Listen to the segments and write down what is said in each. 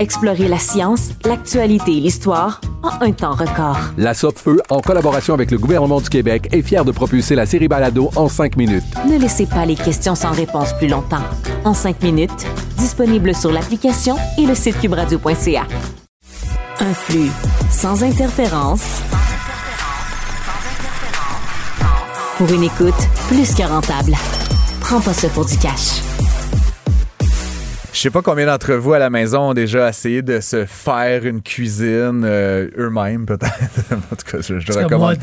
Explorez la science, l'actualité et l'histoire en un temps record. La Feu, en collaboration avec le gouvernement du Québec, est fière de propulser la série Balado en 5 minutes. Ne laissez pas les questions sans réponse plus longtemps. En 5 minutes, disponible sur l'application et le site cubradio.ca. Un flux sans interférence. Pour une écoute plus que rentable. Prends pas ça pour du cash. Je sais pas combien d'entre vous à la maison ont déjà essayé de se faire une cuisine euh, eux-mêmes, peut-être. en tout cas, je, je recommande.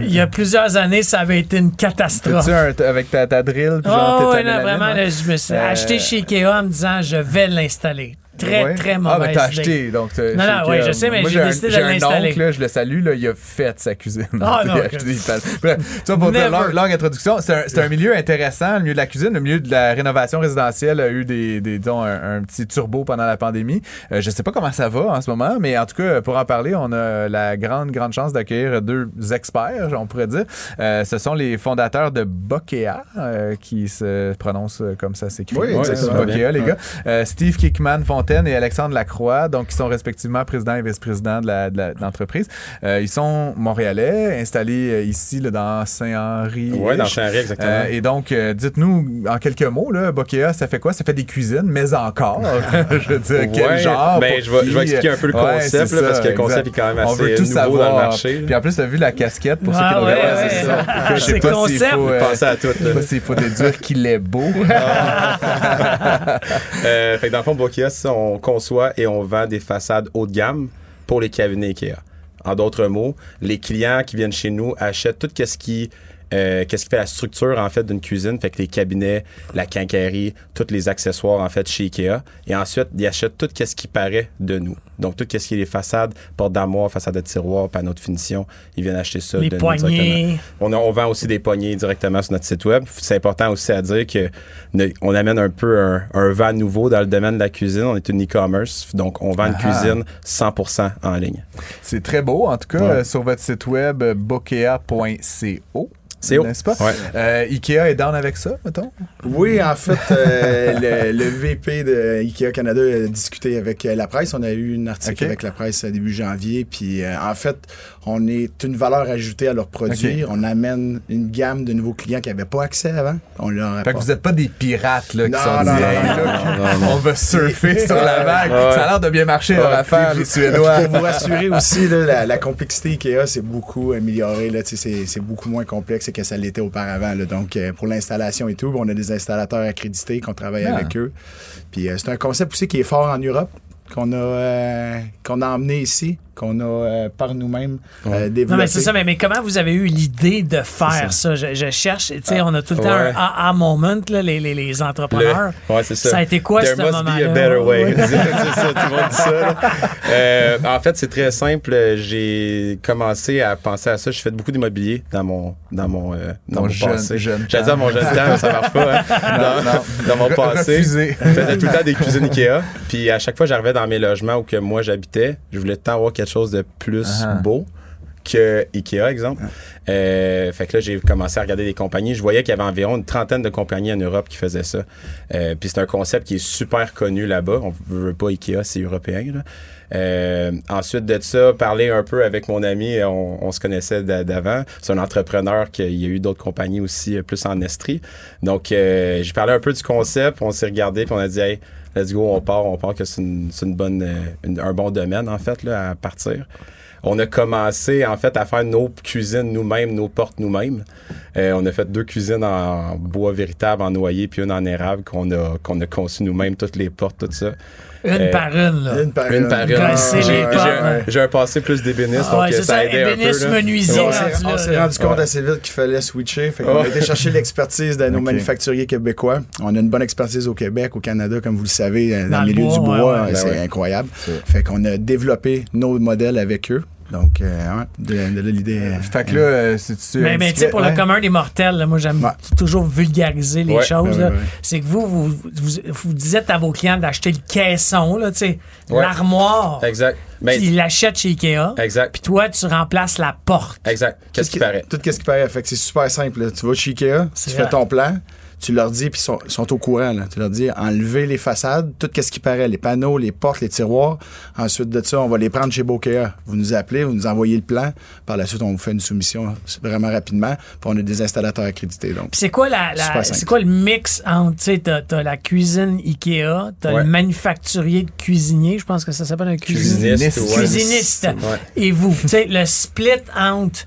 il y a plusieurs années, ça avait été une catastrophe. Un, avec ta, ta drill? oh, ouais, non, vraiment, là, je me suis euh... acheté chez Ikea en me disant, je vais l'installer très, très mauvaise Ah, mais t'as acheté, donc Non, non, oui, je sais, mais j'ai décidé de l'installer. J'ai un oncle, je le salue, là, il a fait sa cuisine. Ah, non. Bref, vois, pour une longue, longue, introduction, c'est un, un, milieu intéressant, le milieu de la cuisine, le milieu de la rénovation résidentielle a eu des, des disons, un, un, petit turbo pendant la pandémie. Euh, je sais pas comment ça va en ce moment, mais en tout cas, pour en parler, on a la grande, grande chance d'accueillir deux experts, on pourrait dire. Euh, ce sont les fondateurs de Bokea, euh, qui se prononcent comme ça s'écrit. Oui, exactement. Bokea, les gars. Euh, Steve Kickman Fontaine et Alexandre Lacroix, donc qui sont respectivement président et vice-président de l'entreprise. Euh, ils sont montréalais, installés euh, ici là, dans Saint-Henri. Oui, dans Saint-Henri, exactement. Euh, et donc, euh, dites-nous en quelques mots, là, Bokea, ça fait quoi? Ça fait des cuisines, mais encore. je veux dire, quel ouais, genre? Ben, je, vais, qui? je vais expliquer un peu le concept, ouais, là, parce que ça, le concept exact. est quand même On assez veut tout nouveau savoir. dans le marché. Puis en plus, tu as vu la casquette pour ah, ceux qui ouais, l'ont ouais, c'est ça. Je sais pas s'il faut, euh, penser à tout. Je sais pas s'il faut déduire qu'il est beau. euh, fait que dans le fond, Bokea, on conçoit et on vend des façades haut de gamme pour les cabinets IKEA. En d'autres mots, les clients qui viennent chez nous achètent tout ce qui euh, qu'est-ce qui fait la structure en fait d'une cuisine, fait que les cabinets, la quincaillerie, tous les accessoires en fait chez Ikea, et ensuite ils achètent tout ce qui paraît de nous. Donc tout ce qui est les façades, portes d'armoire, façades de tiroir, panneaux de finition, ils viennent acheter ça les de poignées. nous directement. On, a, on vend aussi des poignées directement sur notre site web. C'est important aussi à dire que ne, on amène un peu un, un, vent nouveau dans le domaine de la cuisine. On est une e-commerce, donc on vend une Ah. cuisine 100% en ligne. C'est très beau, en tout cas, Ouais. euh, sur votre site web euh, bokea.co. C'est haut. N'est-ce pas? Ouais. Euh, Ikea est down avec ça, mettons? Oui, en fait, euh, le, le VP de IKEA Canada a discuté avec euh, la presse. On a eu un article avec la presse début janvier. Puis, euh, en fait, on est une valeur ajoutée à leurs produits. On amène une gamme de nouveaux clients qui n'avaient pas accès avant. On leur Fait que vous n'êtes pas des pirates là, qui Non, sont non, dit, non, non, là, non, non. on va surfer sur la vague. Ouais. Ça a l'air de bien marcher leur Ouais. affaire, les Suédois. Pour vous rassurer aussi, là, la, la complexité IKEA s'est beaucoup améliorée. là. C'est c'est beaucoup moins complexe que ça l'était auparavant. là. Donc, euh, pour l'installation et tout, on a des installateurs accrédités qu'on travaille Ah. avec eux. Puis, euh, c'est un concept aussi qui est fort en Europe, qu'on a, euh, qu'on a emmené ici, qu'on a euh, par nous-mêmes euh, développé. Non, mais c'est ça, mais, mais comment vous avez eu l'idée de faire ça? Je, je cherche, tu sais, on a tout le temps Ouais. un aha moment, là, les, les, les entrepreneurs. Le- ouais, c'est ça. Ça a été quoi, There ce must moment-là? be a better way. C'est ça, tout le monde dit ça. Euh, en fait, c'est très simple. J'ai commencé à penser à ça. J'ai fait beaucoup d'immobilier dans mon dans mon euh, dans Mon mon jeune- passé. jeune J'allais dire mon jeune temps, mais ça marche pas. hein. Dans, non. dans mon Re- passé, je faisais tout le temps des cuisines Ikea. Puis à chaque fois, j'arrivais dans mes logements où que moi j'habitais, je voulais tout le temps avoir quelque chose de plus Ah. beau que Ikea, exemple. Euh, fait que là, j'ai commencé à regarder des compagnies. Je voyais qu'il y avait environ une trentaine de compagnies en Europe qui faisaient ça. Euh, puis c'est un concept qui est super connu là-bas. On veut pas Ikea, c'est européen. Là. Euh, ensuite de ça, parler un peu avec mon ami, on, on se connaissait d'a- d'avant. C'est un entrepreneur qui il y a eu d'autres compagnies aussi, plus en Estrie. Donc, j'ai parlé un peu du concept, on s'est regardé, puis on a dit, hey, let's go, on part, on part que c'est une, une bonne, euh, un bon domaine, en fait, là, à partir. on a commencé en fait à faire nos cuisines nous-mêmes, nos portes nous-mêmes. Euh, on a fait deux cuisines en bois véritable, en noyer, puis une en érable qu'on a, qu'on a conçu nous-mêmes, toutes les portes, tout ça. Une Euh, par une, là. Une par Une une. par une. Casser J'ai- les j'ai- portes, ouais. J'ai un passé plus d'ébéniste, Ah donc ouais, euh, c'est ça ça, a aidé un peu. là. menuisier. On s'est- rendu on là, s'est là. rendu compte Ouais. assez vite qu'il fallait switcher. Fait qu'on a été chercher l'expertise de nos manufacturiers québécois. On a une bonne expertise au Québec, au Canada, comme vous le savez, dans, Dans le milieu bois, du bois. ouais. C'est Ben ouais. incroyable. Fait qu'on a développé nos modèles avec eux. Donc, euh, ouais, de, de là, l'idée. euh, Fait que là, euh, c'est-tu. Mais, mais tu sais, pour le commun des mortels, là, moi, j'aime Ouais. toujours vulgariser les Ouais, choses. ouais, là. ouais, ouais. C'est que vous vous, vous, vous dites à vos clients d'acheter le caisson, là, tu sais, Ouais. l'armoire, Exact. Mais, puis ils l'achètent chez Ikea. exact. Puis toi, tu remplaces la porte. Exact. Qu'est-ce qui paraît? Tout ce qui paraît. Fait que c'est super simple. là. Tu vas chez Ikea, C'est tu vrai. fais ton plan, tu leur dis, puis ils sont, ils sont au courant. Là. Tu leur dis, enlevez les façades, tout ce qui paraît, les panneaux, les portes, les tiroirs. Ensuite de ça, on va les prendre chez Bokea. Vous nous appelez, vous nous envoyez le plan. Par la suite, on vous fait une soumission vraiment rapidement. Puis on a des installateurs accrédités. Donc, c'est quoi la, la- c'est quoi le mix entre tu sais t'as, t'as la cuisine Ikea, t'as Ouais. le manufacturier de cuisinier, je pense que ça s'appelle un. Cuisiniste. ouais. Cuisiniste. Ouais. Et vous, tu sais le split entre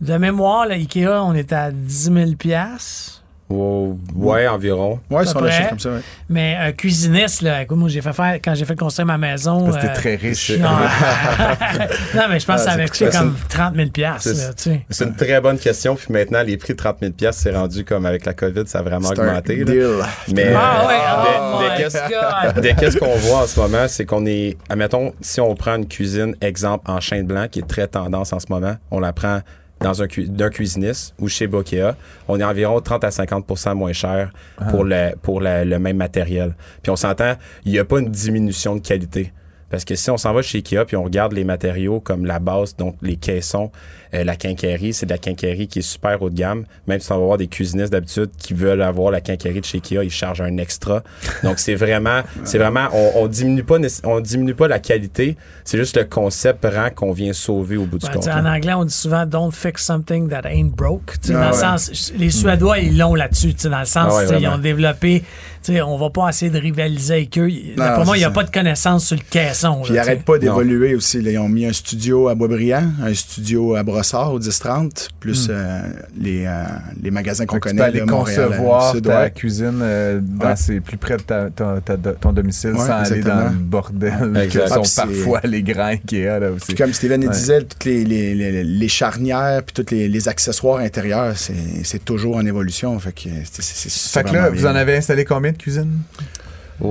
de mémoire là, Ikea, on est à 10 000 piastres. Oh, ouais, environ. ouais, peu l'achète près. comme ça, ouais. Mais un cuisiniste, là, écoute, moi, j'ai fait faire, quand j'ai fait construire ma maison. T'es euh, très riche. non, non, mais je pense que ça Ah, avait coûté comme 30 000 piastres, c'est- là, tu sais. C'est une très bonne question. Puis maintenant, les prix de 30 000 c'est rendu comme avec la COVID, ça a vraiment augmenté. là. deal. Mais Ah ouais, euh, oh qu'est-ce- qu'on voit en ce moment, c'est qu'on est, admettons, si on prend une cuisine, exemple, en chêne blanc, qui est très tendance en ce moment, on la prend dans un cu- d'un cuisiniste ou chez Bokeh, on est environ 30 à 50% moins cher pour, le, pour la- le même matériel. Puis on s'entend, il n'y a pas une diminution de qualité. Parce que si on s'en va chez Ikea puis on regarde les matériaux comme la base, donc les caissons, euh, la quincaillerie, c'est de la quincaillerie qui est super haut de gamme. Même si on va voir des cuisinistes d'habitude qui veulent avoir la quincaillerie de chez Ikea, ils chargent un extra. Donc c'est vraiment, c'est vraiment, on, on diminue pas, on diminue pas la qualité. C'est juste le concept rend qu'on vient sauver au bout du compte. en anglais, on dit souvent Don't fix something that ain't broke. Tu sais, Ah dans le sens, les Suédois, ils l'ont là-dessus. tu sais, Dans le sens, Ah ouais, tu sais, ils ont développé. Sais, On va pas essayer de rivaliser avec eux. Pour moi, il n'y a pas de connaissances sur le caisson. Puis ils n'arrêtent pas d'évoluer aussi. là. Ils ont mis un studio à Boisbriand, un studio à Brossard au 10-30, plus euh, les, euh, les magasins qu'on que tu connaît. peux aller là, Montréal, concevoir ta cuisine euh, dans Ouais. ses- plus près de ta- ta- ta- ton domicile Ouais, sans aller dans le bordel que Ah, sont puis c'est- parfois les grands Ikea là aussi. Puis comme Steven Ouais. disait, toutes les, les, les, les charnières puis tous les, les accessoires intérieurs, c'est c'est toujours en évolution. Fait que c'est- c'est- c'est Fait que là, vous en avez installé combien de cuisines?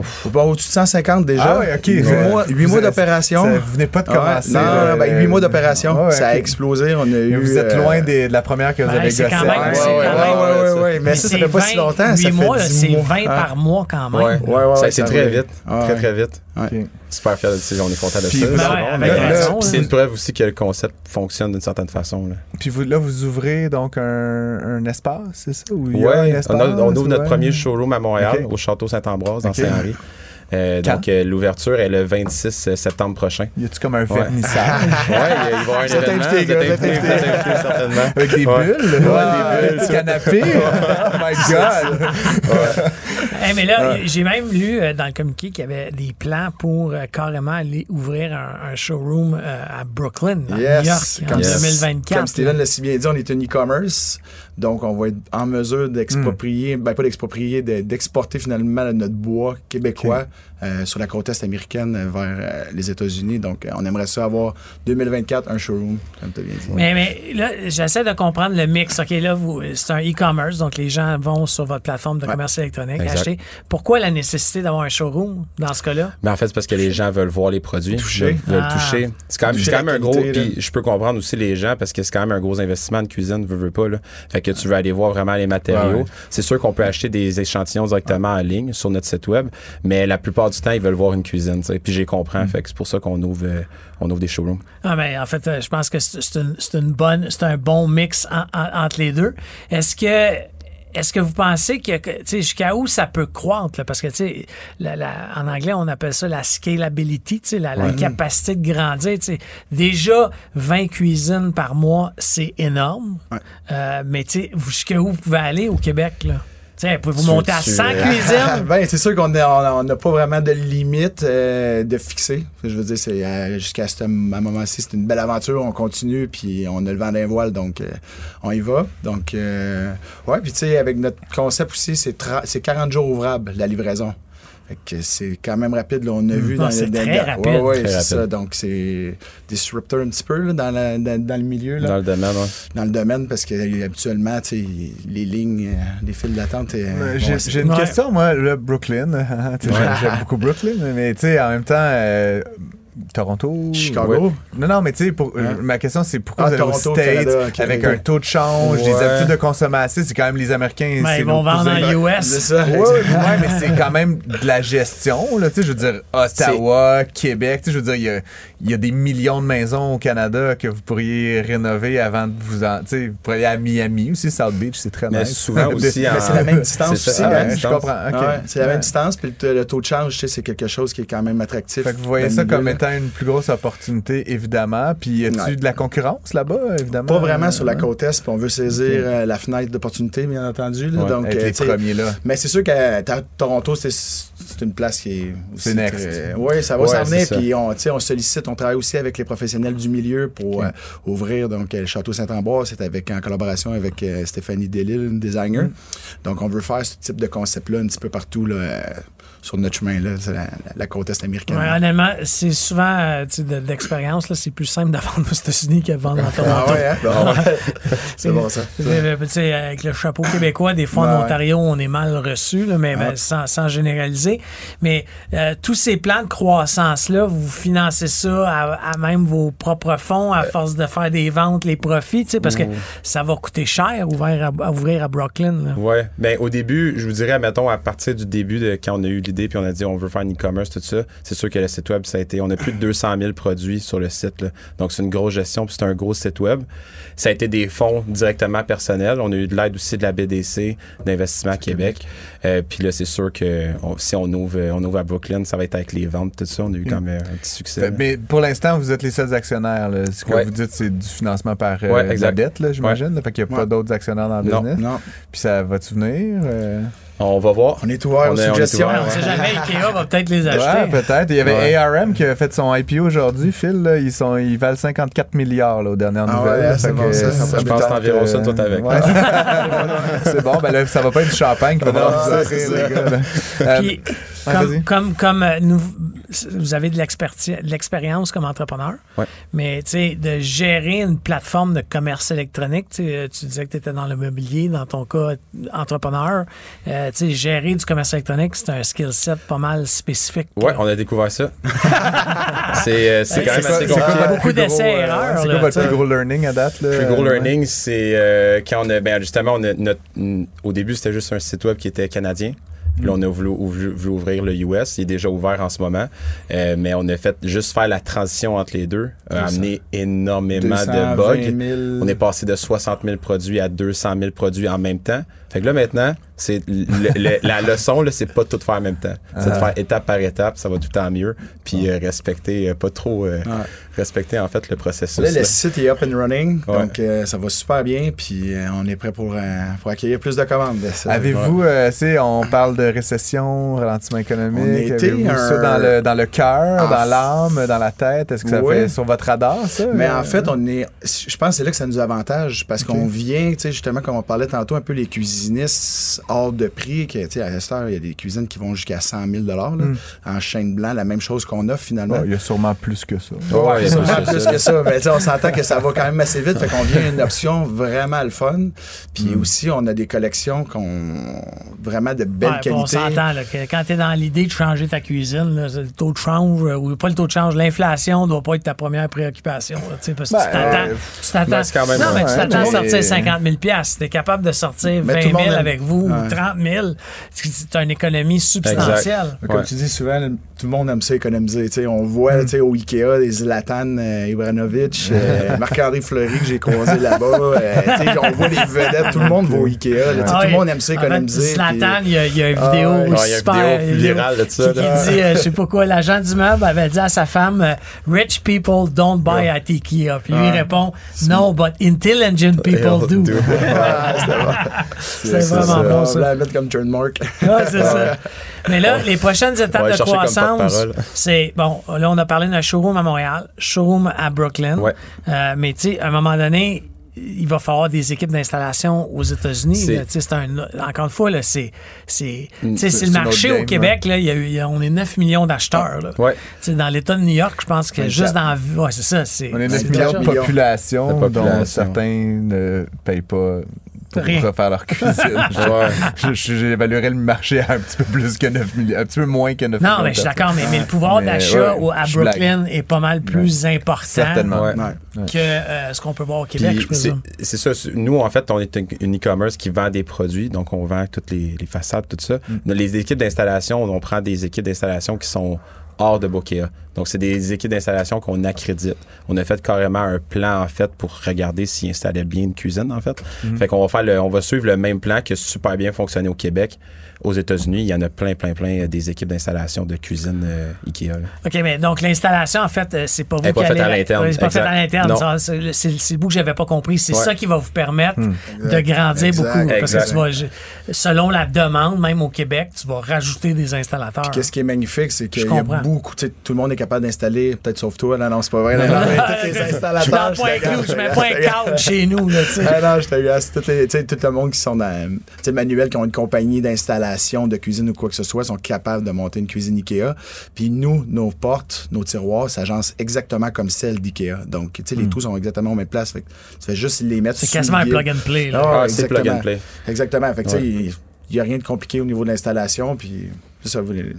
Faut pas au-dessus de 150 déjà? Ah ouais, ok. 8 Ouais. mois, mois d'opération. ça- Vous venez pas de Ouais. commencer. Non, non, ben, euh, 8 mois d'opération. ouais, ça a explosé. On a Mais eu. vous êtes euh, loin des- de la première que vous Ben, avez c'est gossé. quand même- Ouais, c'est ouais, quand ouais, même- ouais, ouais, ouais. Mais ça, ça fait pas si longtemps. Ça fait 8 mois, 10 c'est mois. 20 Hein? par mois quand même. Ouais. Ouais, ouais, ça a ouais, été ça très va. vite. Ah, très, ouais. très vite. Super fier de ça. On est content de Puis ça. Ben ouais, c'est une preuve aussi que le concept fonctionne d'une certaine façon. là. Puis vous, là, vous ouvrez donc un, un espace, c'est ça? Ou il y a un Ouais, espace, on, on ouvre notre ouais. premier showroom à Montréal, au Château Saint-Ambroise, dans. Saint-Henri. Euh, donc, euh, l'ouverture est le 26 septembre prochain. Y a-tu comme un vernissage? ouais, il va y avoir un événement. vous êtes vous êtes invités, certainement. Avec des Ouais. bulles? Ouais, Ouais, des bulles. petits canapés? oh my God! Mais là, j'ai même lu euh, dans le communiqué qu'il y avait des plans pour euh, carrément aller ouvrir un, un showroom euh, à Brooklyn, à Yes. New York, en Comme- 2024. Comme Steven l'a si bien dit, on est un e-commerce. Donc, on va être en mesure d'exproprier, ben pas d'exproprier, de- d'exporter finalement notre bois québécois euh, sur la côte est américaine euh, vers euh, les États-Unis. Donc, on aimerait ça avoir 2024 un showroom, comme tu as bien dit. Mais, mais là, j'essaie de comprendre le mix. OK, là, vous, c'est un e-commerce, donc les gens vont sur votre plateforme de Ouais. commerce électronique Exact. acheter. Pourquoi la nécessité d'avoir un showroom dans ce cas-là? Mais en fait, c'est parce que les gens veulent voir les produits, Toucher. veulent, Ah. toucher. C'est quand même, Toucher quand même un gros. Puis je peux comprendre aussi les gens parce que c'est quand même un gros investissement de cuisine, veux, veux pas. Là. Fait que tu veux aller voir vraiment les matériaux. Ouais. C'est sûr qu'on peut acheter des échantillons directement en ligne sur notre site web, mais la plupart du temps, ils veulent voir une cuisine. tu sais. Puis j'ai comprends. Mm. Fait que c'est pour ça qu'on ouvre, euh, on ouvre des showrooms. Ah ben, en fait, euh, je pense que c'est c'est une, c'est une bonne, c'est un bon mix en- en- entre les deux. Est-ce que est-ce que vous pensez que, que, tu sais, jusqu'à où ça peut croître? là? Parce que, tu sais, en anglais, on appelle ça la scalability, tu sais, la, la capacité de grandir. tu sais. Déjà, 20 cuisines par mois, c'est énorme. Ouais. Euh, mais, tu sais, jusqu'à où vous pouvez aller au Québec? Là? Tiens, pouvez-vous monter à veux-tu, 100 euh, cuisines? ben, c'est sûr qu'on n'a pas vraiment de limite euh, de fixer. Je veux dire, c'est euh, jusqu'à ce moment-ci, c'est une belle aventure. On continue, puis on a le vent d'un voile, donc euh, on y va. Donc, euh, ouais, puis tu sais, avec notre concept aussi, c'est tra- c'est 40 jours ouvrables, la livraison. Fait que c'est quand même rapide. Là, on a vu Ah, dans rapide. Ouais, ouais, Très c'est ça. Donc, c'est disrupteur un petit peu là, dans, la- dans, dans le milieu. Là Dans le domaine, ouais. dans le domaine parce que euh, habituellement, les lignes, euh, les files d'attente. euh, bon, J'ai une Ouais. question, moi, là, Brooklyn. J'aime- beaucoup Brooklyn, mais tu sais, en même temps, euh, Toronto? Chicago? ouais. Non, non, mais tu sais, pour- Hein? ma question, c'est pourquoi Ah, vous allez aux Toronto, States Canada, ok, avec un taux de change, des habitudes de consommation, c'est quand même les Américains. Ben, c'est ils vont vendre en US. C'est ça. Ouais, ouais, mais c'est quand même de la gestion, là, tu sais, je veux dire, Ottawa, Québec, tu sais, je veux dire, il y a, il y a des millions de maisons au Canada que vous pourriez rénover avant de vous en, tu sais, vous pourriez aller à Miami aussi, South Beach, c'est très Mais nice. souvent aussi Mais c'est la même distance aussi. ça, Ah la hein. même je comprends. Ah ouais, c'est la même distance, puis le, taux de change, tu sais, c'est quelque chose qui est quand même attractif. Fait que vous voyez ça comme là. Étant une plus grosse opportunité, évidemment. Puis y a-tu Ouais. de la concurrence là-bas, évidemment? Pas vraiment sur la Ouais. côte Est, puis on veut saisir euh, la fenêtre d'opportunité, bien entendu. là. Ouais, donc, être euh, les premiers là. Mais c'est sûr qu'à Toronto, c'est c'est une place qui est aussi C'est next. Oui, ça va s'en venir. Puis on, tu sais, on sollicite, on travaille aussi avec les professionnels du milieu pour euh, ouvrir donc euh, le Château Saint-Ambroise. C'est avec en collaboration avec euh, Stéphanie Delille, une designer. Mm. Donc on veut faire ce type de concept-là un petit peu partout là, euh, sur notre chemin là, la, la- la côte est américaine. Ouais, honnêtement, c'est souvent, euh, d'expérience, c'est plus simple de vendre aux États-Unis que de vendre en Toronto. Ah ouais, hein? Bon, c'est bon ça. Avec le chapeau québécois, des fois en Ouais. Ontario, on est mal reçu, là, mais ben, sans, sans généraliser. Mais euh, tous ces plans de croissance-là, vous financez ça à, à même vos propres fonds à force de faire des ventes, les profits, tu sais, parce que ça va coûter cher ouvrir à, à ouvrir à Brooklyn. Ouais. Ben, au début, je vous dirais, mettons, à partir du début, de quand on a eu l'idée, puis on a dit on veut faire un e-commerce, tout ça, c'est sûr que le site web, ça a été. On a plus de 200 000 produits sur le site. là. Donc, c'est une grosse gestion, puis c'est un gros site web. Ça a été des fonds directement personnels. On a eu de l'aide aussi de la BDC, d'Investissement Québec. Euh, puis là, c'est sûr que on- si on ouvre, on ouvre à Brooklyn, ça va être avec les ventes, tout ça. On a eu quand même un petit succès. Fait- Mais pour l'instant, vous êtes les seuls actionnaires. là. Ce que Ouais. vous dites, c'est du financement par euh, Ouais, la dette, j'imagine. là. Fait qu'il n'y a pas Ouais. d'autres actionnaires dans le Non. business. Non, Puis ça va-tu venir? euh? On va voir. on est ouvert On aux est- on suggestions. ouvert, On sait jamais, Ikea va peut-être les acheter. Ouais, peut-être. Il y avait Ouais. ARM qui a fait son IPO aujourd'hui. Phil, là, ils, sont, ils valent 54 milliards là, aux dernières Ah nouvelles. ouais, là. c'est Fait bon, ça, ça euh, Je pense que c'est environ ça, toi, avec. Ouais. c'est bon, ben là, ça va pas être du champagne qui va Non, ça. les gars. là. Euh, Puis, ouais, comme, comme, comme euh, nous, vous avez de l'expérience comme entrepreneur, Ouais. mais tu sais, de gérer une plateforme de commerce électronique, tu euh, disais que tu étais dans le mobilier, dans ton cas, entrepreneur, euh, tu sais, gérer du commerce électronique, c'est un skill set pas mal spécifique. Ouais, on a découvert ça. c'est euh, c'est quand même assez c'est quoi compliqué. votre beaucoup plus gros, d'essais-erreurs, euh, C'est quoi votre plus gros learning à date? Le plus gros Ouais. learning, c'est euh, quand on a, ben justement, on a notre, au début, c'était juste un site web qui était canadien. Là, on a voulu, ouvrir le US. Il est déjà ouvert en ce moment. Euh, mais on a fait juste faire la transition entre les deux. A amené énormément de 220 bugs. 000. On est passé de 60 000 produits à 200 000 produits en même temps. Fait que là, maintenant, c'est le- le- la leçon, là, c'est pas tout faire en même temps. C'est de Ah. faire étape par étape. Ça va tout le temps mieux. Puis euh, respecter, euh, pas trop, euh, Ouais. respecter, en fait, le processus. Là, le site est up and running, Ouais. donc euh, ça va super bien, puis euh, on est prêt pour, euh, pour accueillir plus de commandes. Ça, Avez-vous, euh, tu sais, on parle de récession, ralentissement économique. On Avez-vous ça dans le, dans le cœur, Ah. dans l'âme, dans la tête? Est-ce que ça Ouais. fait sur votre radar, ça? Mais Euh, en fait, on est. Je pense que c'est là que ça nous avantage parce qu'on vient, tu sais, justement, comme on parlait tantôt, un peu les cuisinistes hors de prix. Que, tu sais, à cette heure, il y a des cuisines qui vont jusqu'à 100 000 là, Mm. en chaîne blanc, la même chose qu'on offre finalement. il y a sûrement plus que ça. Ouais, C'est ça, vraiment ça, plus que ça. Mais tu sais, on s'entend que ça va quand même assez vite. Fait qu'on vient une option vraiment le fun. Puis Mm. aussi, on a des collections qu'on vraiment de belle Ouais, puis on qualité. s'entend là, que quand tu es dans l'idée de changer ta cuisine, là, le taux de change, euh, ou pas le taux de change, l'inflation ne doit pas être ta première préoccupation. là, parce que Ben, tu t'attends. euh, tu t'attends ben, c'est quand même- non, mais tu ouais, t'attends à sortir 50 000 Tu es capable de sortir Mais 20 tout le 000 monde aime- avec vous, Ouais. ou 30 000. C'est une économie substantielle. Comme Ouais. tu dis souvent, tout le monde aime ça économiser. Tu sais, on voit tu sais, au Ikea des Zlatan euh, Ibranovic, euh, Marc-André Fleury que j'ai croisé là-bas. euh, tu sais, on voit les vedettes. Tout le monde va au Ikea. là, Ah tout le monde aime ça En fait, économiser. Zlatan, puis- il y a, il y a une Ah vidéo ouais. Ouais, il y a une super vidéo virale de ça, qui, là. dit, euh, je sais pas quoi, l'agent d'immeuble avait dit à sa femme, euh, Rich people don't buy at Ikea. Puis lui il répond, No, but intelligent people do. do. Ah. C'est vraiment ça. bon, ça. On va la mettre comme trademark. Ouais, c'est ça. Mais là, les prochaines étapes de croissance, c'est bon. Là, on a parlé d'un showroom à Montréal, showroom à Brooklyn. Ouais. Euh, mais tu sais, à un moment donné, il va falloir des équipes d'installation aux États-Unis. C'est- là. Tu sais, c'est un- Encore une fois, là, c'est c'est Mm, tu sais, c'est- le marché au Québec. Là, il y a eu- il y a- on est 9 millions d'acheteurs. là. Ouais. Tu sais, Dans l'État de New York, je pense que juste dans. Ouais, c'est ça. c'est- On est 9 c'est millions de population, De population. dont certains ne payent pas pour Rien. refaire leur cuisine. Je- J'évaluerais le marché à un petit peu plus que 9 millions, un petit peu moins que 9 millions. Non, mais je suis d'accord, mais, mais le pouvoir d'achat ouais, à blague. Brooklyn est pas mal plus important Certainement. Ouais. Ouais. que euh, ce qu'on peut voir au Québec, Puis je présume. c'est ça. Nous, en fait, on est une- e-commerce qui vend des produits. Donc, on vend toutes les, les façades, tout ça. Mm. Les équipes d'installation, on prend des équipes d'installation qui sont hors de Bokeh. Donc, c'est des équipes d'installation qu'on accrédite. On a fait carrément un plan, en fait, pour regarder s'ils installaient bien une cuisine, en fait. Mm. Fait qu'on va faire le, on va suivre le même plan qui a super bien fonctionné au Québec. Aux États-Unis, il y en a plein, plein, plein euh, des équipes d'installation de cuisine euh, Ikea. là. OK, mais donc l'installation, en fait, euh, c'est pas vous pas qui faite allez- à l'interne, C'est pas fait à exact. l'interne. C'est c'est- c'est le bout que j'avais pas compris. C'est Ouais. ça qui va vous permettre de Exact. grandir Exact. beaucoup. Parce que Exact. tu vas, je- selon la demande, même au Québec, tu vas rajouter des installateurs. Qu'est-ce qui est magnifique, c'est qu'il y Je a comprends. beaucoup, tu sais, tout le monde est capable d'installer, peut-être sauf toi, non, non, c'est pas vrai. Non, non, mais tous les Je mets installateurs. pas un je te clou, je mets pas un cadre chez nous. Là, tu sais. Ah non, je te tu sais, tout le monde qui sont dans, tu sais, manuel, qui ont une compagnie d'installation de cuisine ou quoi que ce soit, sont capables de monter une cuisine Ikea. Puis nous, nos portes, nos tiroirs s'agencent exactement comme celles d'Ikea. Donc, tu sais, les trous sont exactement aux mêmes places. Fait que tu fais juste les mettre Hmm. C'est quasiment un plug and play. là. Ah, Ah, c'est plug and exactement. play. Exactement. Fait que, tu sais, il n'y a rien de compliqué au niveau de l'installation. Puis, ça, vous les-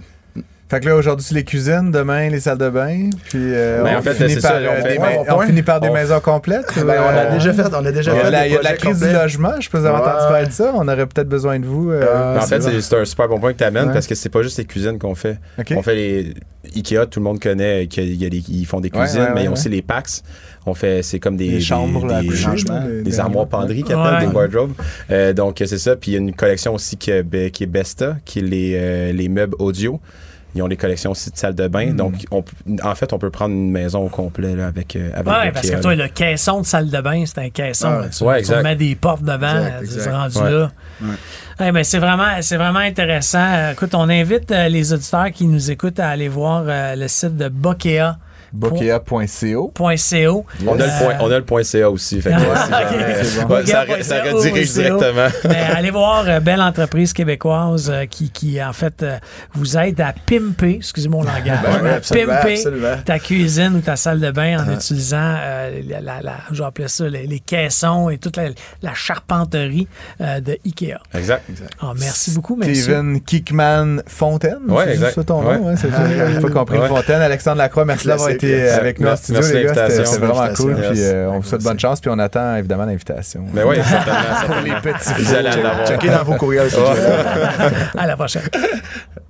Fait que là, aujourd'hui, c'est les cuisines, demain, les salles de bain. Puis euh, Ben, on, en fait, finit par, ça, euh, on fait- des ouais, ma- on on finit par des on- maisons complètes. Ben, on a Euh, déjà fait, on a déjà Il y fait la, il y a de la crise du logement, je peux vous avoir entendu parler de ça. On aurait peut-être besoin de vous. euh, Ah, en fait, c'est un super bon point que tu amènes Ouais. parce que c'est pas juste les cuisines qu'on fait. OK. On fait les Ikea, tout le monde connaît qu'il y a des- ils font des Ouais, cuisines, ouais, mais ils ont aussi les packs. On fait, c'est comme des, Des chambres des, là, armoires penderies qu'ils Ouais. appellent, des wardrobes. Euh, donc c'est ça. Puis il y a une collection aussi qui, est- ben, qui est Besta, qui est les, euh, les meubles audio. Ils ont des collections aussi de salles de bain. Donc, on p- en fait, on peut prendre une maison au complet là, avec, euh, avec Ouais, parce que toi, le caisson de salle de bain, c'est un caisson. Ah, là. tu, ouais, tu exact. mets des portes devant, c'est rendu Ouais. là. Ouais, mais c'est vraiment, c'est vraiment intéressant. Euh, Écoute, on invite euh, les auditeurs qui nous écoutent à aller voir euh, le site de Bokea. Bokea.co. .co. On a, le point, on a le point CA aussi. Fait que, Ah, C'est bon. Ouais, ça, redirige directement. Mais allez voir euh, Belle Entreprise québécoise euh, qui, qui, en fait, euh, vous aide à pimper, excusez mon langage, Ben oui, à absolument, pimper absolument. ta cuisine ou ta salle de bain en utilisant, euh, la, la, la- je vais appeler ça, les, les caissons et toute la, la charpenterie euh, de Ikea. Exact. Ah, merci beaucoup, messieurs. Steven Kickman Fontaine. C'est exact. ça ton nom, Ouais. c'est. J'ai pas compris. Ouais. Fontaine, Alexandre Lacroix, merci d'avoir Classique. Été Merci. avec nous en studio, les de gars. C'était vraiment cool. Yes. Puis euh, on vous souhaite bonne chance. Puis on attend évidemment l'invitation. Mais oui, certainement. certainement. les petits Vous allez en avoir. Checkez dans vos courriels. À la prochaine.